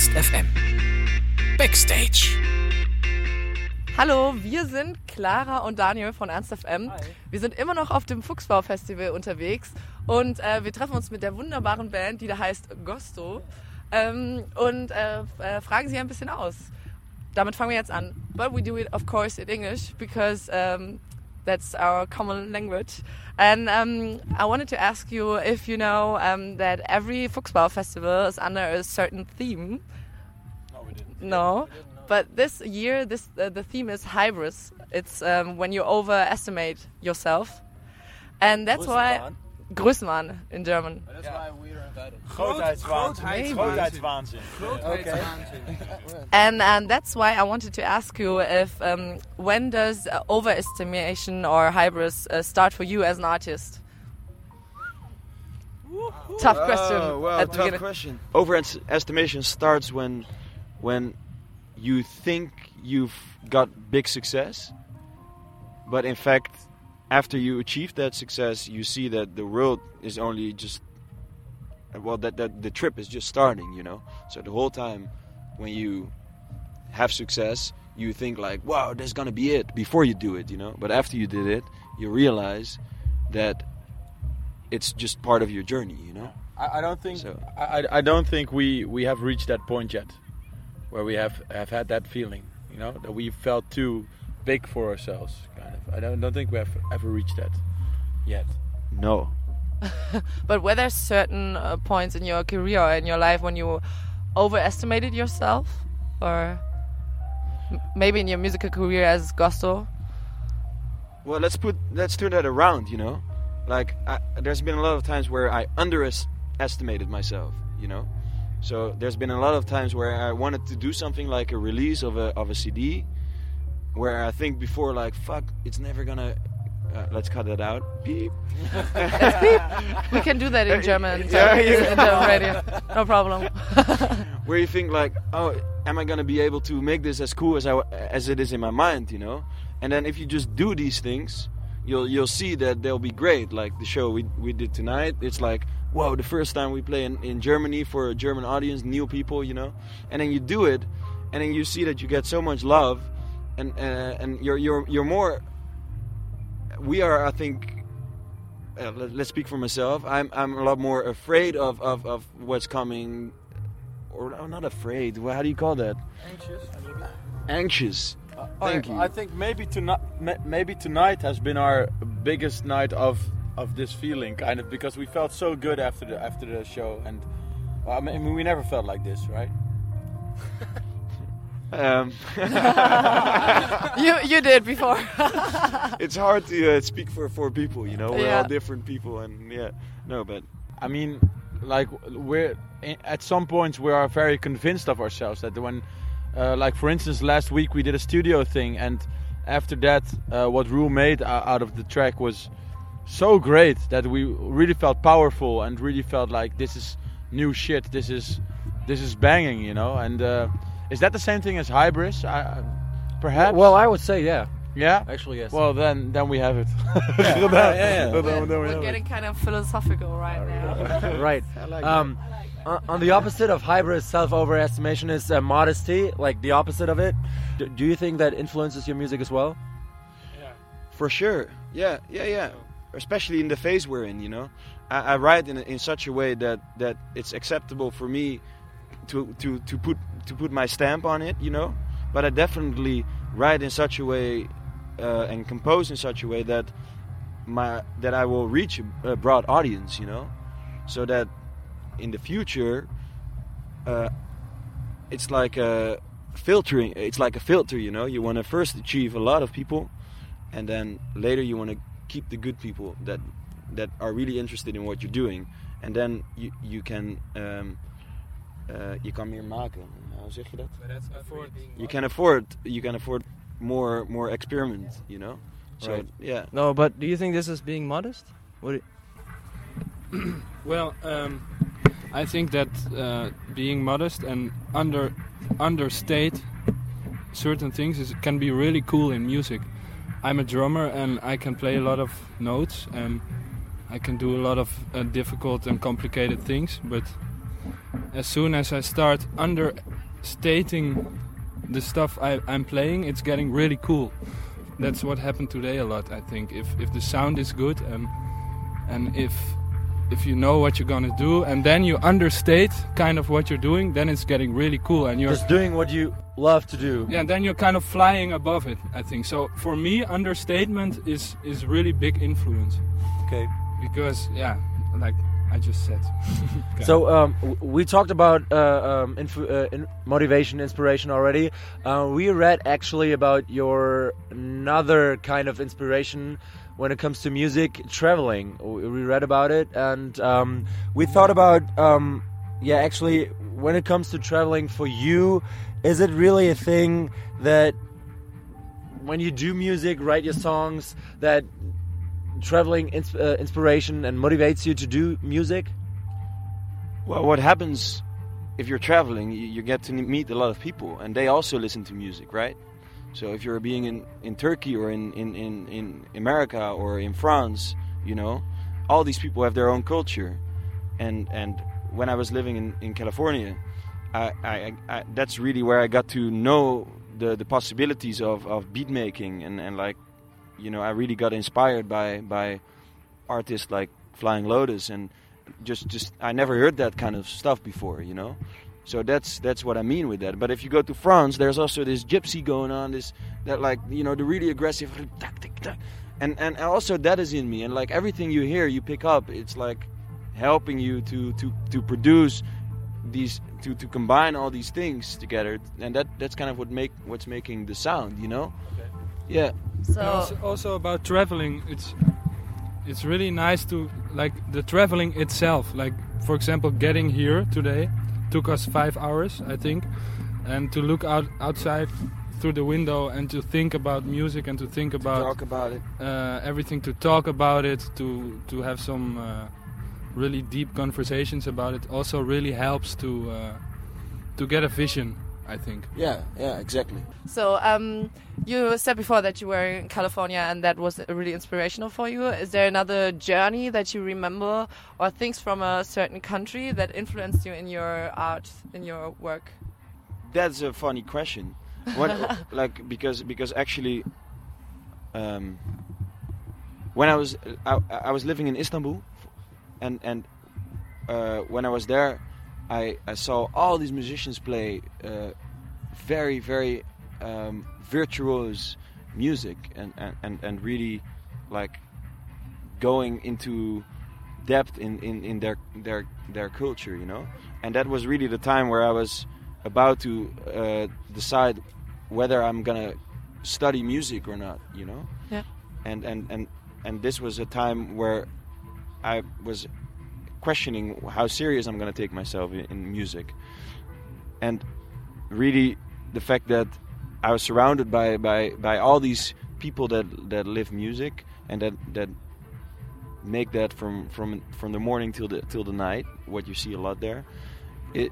Ernst FM. Backstage. Hallo, wir sind Clara und Daniel von Ernst FM. Wir sind immer noch auf dem Fuchsbau Festival unterwegs und äh, wir treffen uns mit der wunderbaren Band, die da heißt Gosto ähm, und äh, äh, fragen sie ein bisschen aus. Damit fangen wir jetzt an. But we do it of course in English because um, that's our common language. And um, I wanted to ask you if you know um, that every Fuchsbau festival is under a certain theme. No, we didn't. No, but this year, this uh, the theme is hybris. It's um, when you overestimate yourself, and that's why Größenwahn in German. That's why we are invited. Grootheidswaanzin. Grootheidswaanzin. And and that's why I wanted to ask you if um, when does uh, overestimation or hybris uh, start for you as an artist? Tough question. Oh, well, at the tough beginning. question. Overestimation starts when, when you think you've got big success, but in fact, after you achieve that success, you see that the world is only just, well, that, that the trip is just starting, you know. So the whole time, when you have success, you think like, wow, that's gonna be it before you do it, you know. But after you did it, you realize that it's just part of your journey, you know. I, I don't think So- I, I- I don't think we, we have reached that point yet, where we have, have had that feeling. You know that we felt too big for ourselves. Kind of. I don't, don't think we have ever reached that yet. No. But were there certain uh, points in your career or in your life when you overestimated yourself, or maybe in your musical career as Gosto? Well, let's put let's turn that around, you know. Like I, there's been a lot of times where I underestimated myself, you know. So there's been a lot of times where I wanted to do something like a release of a of a CD, where I think before like fuck, it's never gonna. Uh, let's cut that out. Beep. We can do that in German. Yeah, yeah. in radio. No problem. where you think like, oh, am I gonna be able to make this as cool as I as it is in my mind, you know? And then if you just do these things, you'll you'll see that they'll be great. Like the show we we did tonight, it's like, whoa, the first time we play in, in Germany for a German audience, new people, you know. And then you do it, and then you see that you get so much love, and uh, and you're you're you're more. We are, I think. Uh, let, let's speak for myself. I'm I'm a lot more afraid of, of, of what's coming or I'm not afraid. Well, how do you call that? Anxious. Anxious. Thank I, you. I think maybe tonight, maybe tonight has been our biggest night of of this feeling, kind of, because we felt so good after the after the show, and well, I mean, we never felt like this, right? Um, you you did before. it's hard to uh, speak for four people. You know, we're Yeah. all different people, and yeah, no, but I mean, like we're at some points we are very convinced of ourselves that when, uh, like for instance, last week we did a studio thing, and after that, uh, what Rule made out of the track was so great that we really felt powerful and really felt like this is new shit. This is this is banging, you know. And uh, is that the same thing as Hybris? I, I- perhaps. Well, I would say yeah. yeah. Actually, yes. Well, then then we have it. yeah, yeah. Then- then we We're have it. getting kind of philosophical right now. right. um, on- on the opposite of hybris, self-overestimation is uh, modesty, like the opposite of it. D- do you think that influences your music as well? Yeah. For sure, yeah, yeah, yeah. Especially in the phase we're in, you know, I, I write in in such a way that that it's acceptable for me to to to put to put my stamp on it, you know. But I definitely write in such a way uh, and compose in such a way that my that I will reach a, broad audience, you know, so that in the future, uh, it's like a filtering. It's like a filter, you know. You want to first achieve a lot of people, and then later you want to keep the good people that that are really interested in what you're doing, and then you you can um, uh, je kan meer maken. Hoe zeg je dat? You can afford you can afford more more experiment, you know. So Right. yeah. No, but do you think this is being modest? What? Well, um, I think that uh, being modest and under understate certain things is, can be really cool in music. I'm a drummer and I can play a lot of notes and I can do a lot of uh, difficult and complicated things, but as soon as I start understating the stuff I, I'm playing, it's getting really cool. That's what happened today a lot. I think if if the sound is good and and if if you know what you're gonna do and then you understate kind of what you're doing, then it's getting really cool and you're Just doing what you love to do. yeah, then you're kind of flying above it. I think so. For me, understatement is is really big influence Okay. because yeah, like I just said. So um, we talked about uh, um, inf- uh, in motivation, inspiration already. Uh, we read actually about your another kind of inspiration when it comes to music, traveling. We we read about it, and um, we thought about um, yeah, actually, when it comes to traveling for you, is it really a thing that when you do music, write your songs, that traveling uh, inspiration and motivates you to do music? Well, what happens if you're traveling? You, you get to meet a lot of people, and they also listen to music, right? So if you're being in, in Turkey or in, in, in, in America or in France, you know, all these people have their own culture, and and when I was living in, in California, I, I, I that's really where I got to know the, the possibilities of, of beat making and, and like, you know, I really got inspired by by artists like Flying Lotus and just just I never heard that kind of stuff before, you know. So that's that's what I mean with that. But if you go to France, there's also this gypsy going on, this that like you know the really aggressive, and and also that is in me. And like everything you hear, you pick up. It's like helping you to to to produce these to to combine all these things together, and that that's kind of what make what's making the sound, you know. Yeah. So also, also about traveling, it's it's really nice to like the traveling itself. Like for example, getting here today took us five hours, I think, and to look out outside through the window and to think about music and to think about Talk about it. uh, everything, to talk about it, to to have some uh, really deep conversations about it, also really helps to uh, to get a vision. I think. Yeah, yeah, exactly. So, um, you said before that you were in California and that was really inspirational for you. Is there another journey that you remember or things from a certain country that influenced you in your art, in your work? That's a funny question. What, like because because actually, um, when I was I, I was living in Istanbul, and and uh, when I was there, I I saw all these musicians play uh, very very um, virtuose music and, and, and, and really like going into depth in, in, in their their their culture, you know. And that was really the time where I was about to uh, decide whether I'm gonna study music or not, you know. Yeah. And and and and this was a time where I was questioning how serious I'm gonna take myself in, in music, and really the fact that I was surrounded by by by all these people that that live music and that that make that from from from the morning till the till the night what you see a lot there it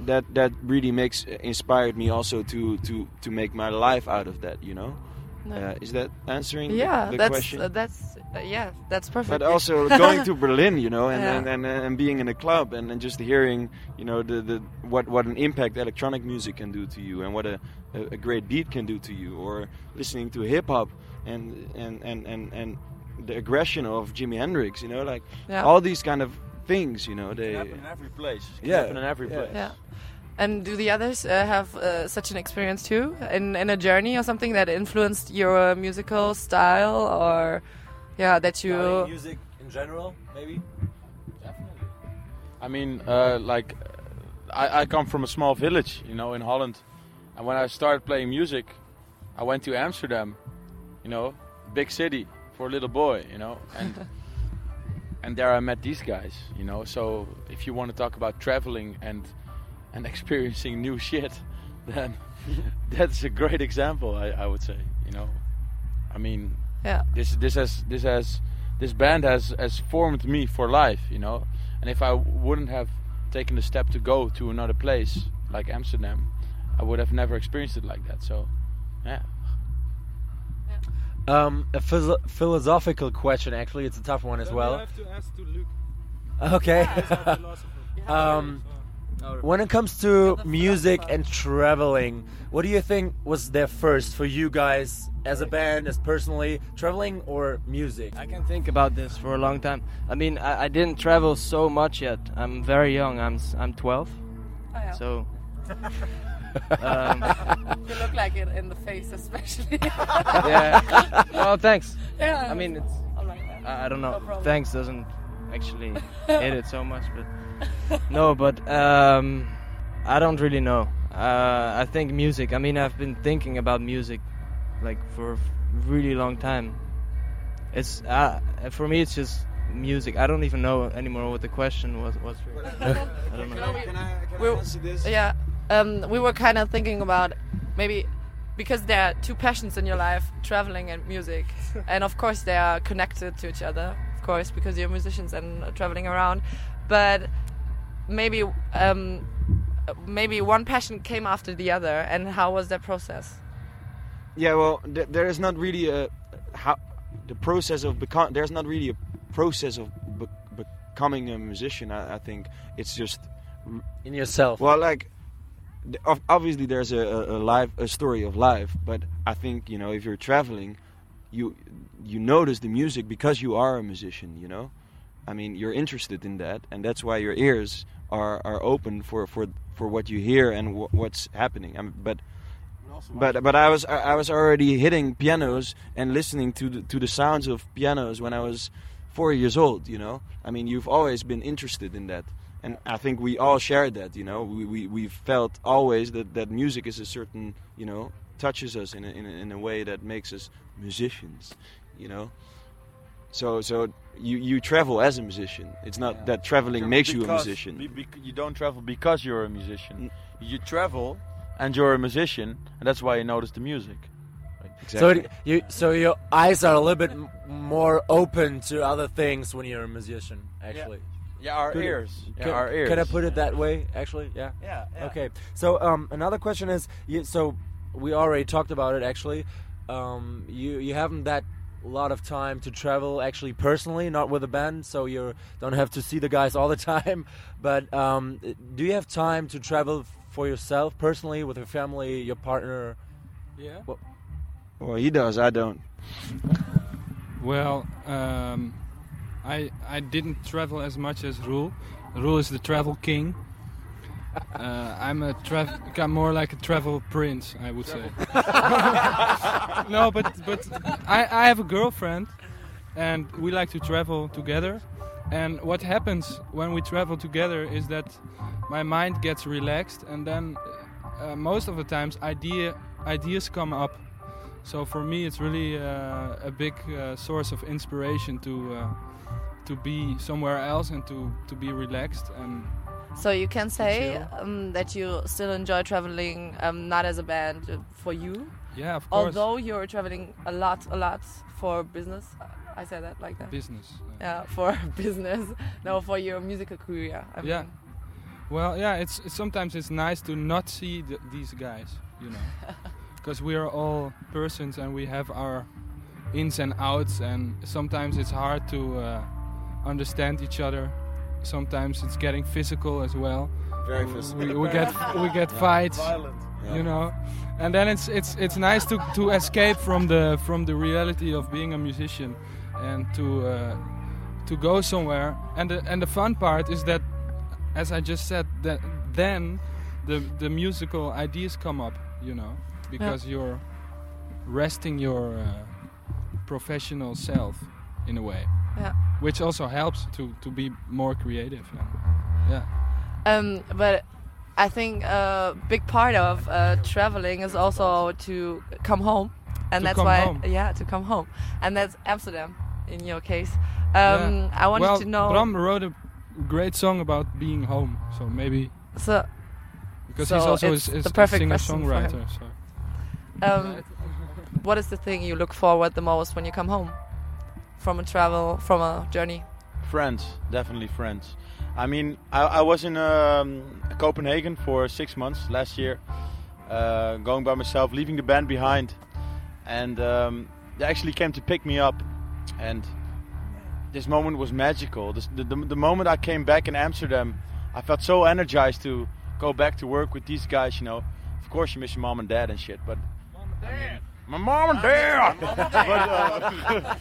that that really makes inspired me also to to to make my life out of that you know No. uh, is that answering the- yeah, the that's question uh, that's uh, yeah, that's perfect. but also going to Berlin, you know, and Yeah. and, and, and being in a club and, and just hearing, you know, the, the what what an impact electronic music can do to you and what a, a, a great beat can do to you, or listening to hip hop and and, and, and and the aggression of Jimi Hendrix, you know, like Yeah. all these kind of things, you know, they happen in every place. It can Yeah, happen in every yeah. place. Yeah. And do the others uh, have uh, such an experience too, in in a journey or something that influenced your musical style, or yeah, that you music in general, maybe. Definitely. I mean, uh, like, I, I come from a small village, you know, in Holland. And when I started playing music, I went to Amsterdam, you know, big city for a little boy, you know, and and there I met these guys, you know. So if you want to talk about traveling and and experiencing new shit, then that's a great example, I, I would say, you know. I mean, yeah this this has this has this band has has formed me for life you know and if i wouldn't have taken the step to go to another place like amsterdam i would have never experienced it like that so yeah Um, a phys- philosophical question. Actually, it's a tough one as well. have to ask to Luke. Okay. philosopher. um, when it comes to music and traveling, what do you think was there first for you guys as a band, as personally, traveling or music? I can think about this for a long time. I mean, I, I didn't travel so much yet. I'm very young. I'm s- I'm 12, Oh, yeah. so. um, you look like it in the face, especially. yeah. Well, thanks. yeah. I mean, it's I'm like. I I don't know. No. Thanks doesn't actually hate it so much, but no, but um, I don't really know. Uh, I think music. I mean, I've been thinking about music like for a really long time. It's uh, for me, it's just music. I don't even know anymore what the question was. was really. I don't know. Can I, can I We'll- answer this? Yeah, um, we were kind of thinking about maybe because there are two passions in your life, traveling and music, and of course they are connected to each other, of course, because you're musicians and uh, traveling around. But maybe um, maybe one passion came after the other, and how was that process? Yeah, well, th- there is not really a how the process of become. There's not really a process of be- becoming a musician. I, I think it's just In yourself. well, like obviously there's a, a, a life a story of life, but I think you know if you're traveling, you you notice the music because you are a musician. You know, I mean you're interested in that, and that's why your ears are are open for for for what you hear and wh- what's happening. I but but but I was I was already hitting pianos and listening to the, to the sounds of pianos when I was four years old. You know, I mean, you've always been interested in that, and I think we all share that. You know, we we we felt always that that music is a certain you know touches us in a, in a, in a way that makes us musicians. You know. So, so you, you travel as a musician. It's not Yeah. that traveling makes you a musician. be- bec- you don't travel because you're a musician. You travel and you're a musician, and that's why you notice the music. Exactly. So it, you, so your eyes are a little bit m- more open to other things when you're a musician. Actually, Yeah, our Could it- ears. Can, yeah, our ears. can I put it that way? Actually, yeah. Yeah. yeah. Okay. So um, another question is, you, so we already talked about it. Actually, um, you you haven't that lot of time to travel actually personally, not with a band, so you don't have to see the guys all the time. But um, do you have time to travel for yourself personally, with your family, your partner? Yeah. Well, he does. I don't. Well, um, I I didn't travel as much as Rule. Rule is the travel king. Uh, I'm a travel, I'm more like a travel prince, I would say. no, but but I, I have a girlfriend, and we like to travel together. And what happens when we travel together is that my mind gets relaxed, and then uh, most of the times idea ideas come up. So for me, it's really uh, a big uh, source of inspiration to uh, to be somewhere else and to, to be relaxed and So you can say um, that you still enjoy traveling, um, not as a band, uh, for you. yeah, of course, Although you're traveling a lot, a lot for business. I say that like that. business. uh, Yeah, for business. No, for your musical career. I Yeah. mean. Well, yeah, it's, it's sometimes it's nice to not see th these guys, you know, because we are all persons and we have our ins and outs, and sometimes it's hard to uh, understand each other. Sometimes it's getting physical as well. Very We, we get we get fights. you know? And then it's it's it's nice to to escape from the from the reality of being a musician and to uh, to go somewhere. And the and the fun part is that as i just said that then the the musical ideas come up you know? Because you're resting your uh, professional self in a way. Yeah. Which also helps to to be more creative yeah Um, but I think a big part of uh, traveling is also to come home, and To that's why home. yeah to come home, and that's Amsterdam in your case. Um, I wanted well, to know Bram wrote a great song about being home, so maybe so because So he's also it's a, the perfect singer question for him. songwriter. So um, what is the thing you look forward the most when you come home from a travel from a journey? Friends, definitely friends. I mean, I, I was in um, Copenhagen for six months last year, uh, going by myself, leaving the band behind, and um, they actually came to pick me up, and this moment was magical. This, the, the, the moment I came back in Amsterdam, I felt so energized to go back to work with these guys. You know, of course you miss your mom and dad and shit, but my mom and dad. but, uh,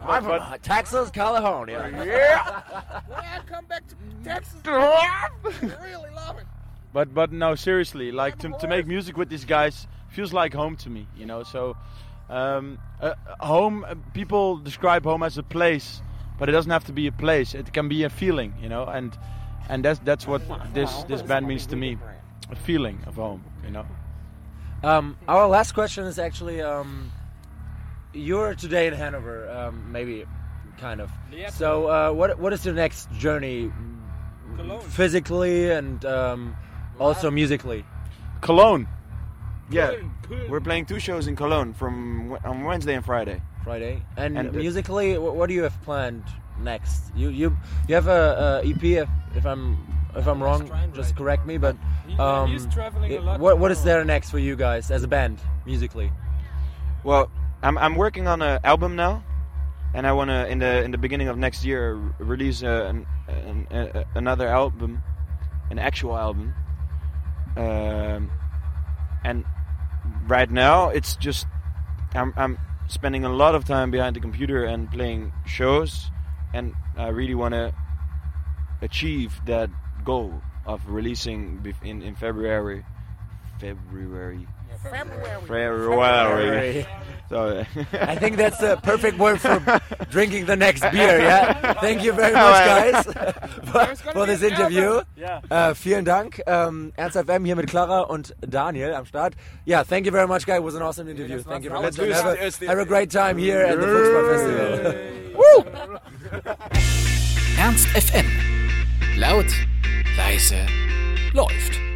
I'm from Texas, California. Yeah. Well, I come back to Texas. I really love it. But but no, seriously, like to, to make music with these guys feels like home to me, you know. So um, uh, home, uh, people describe home as a place, but it doesn't have to be a place. It can be a feeling, you know, and and that's that's what this this band means to me, a feeling of home, you know. Um, our last question is actually um, you're today in Hanover, um, maybe, kind of. Yeah, So, uh, what what is your next journey, Cologne. physically and um, also musically? Cologne. Yeah, we're playing two shows in Cologne from on Wednesday and Friday. Friday and, And, uh, musically, what, what do you have planned next? You you you have a, a EP if, if I'm if I'm wrong, just correct me. But um, he's traveling a it- lot. what what is there next for you guys as a band musically? Well, I'm I'm working on an album now, and I wanna in the in the beginning of next year release uh, an, an, a, another album, an actual album. Um, and right now it's just I'm I'm spending a lot of time behind the computer and playing shows, and I really wanna achieve that goal of releasing in in February. February. February. So, I think that's the perfect word for drinking the next beer. Yeah. Thank you very much, guys, for, for this interview. Äh, vielen Dank. Ähm, Ernst FM hier mit Clara und Daniel am Start. Yeah, thank you very much, guys. It was an awesome interview. Thank you very much. and Have a, have a great time here at the Fuchsbau Festival. Ernst FM. Laut, Reise läuft.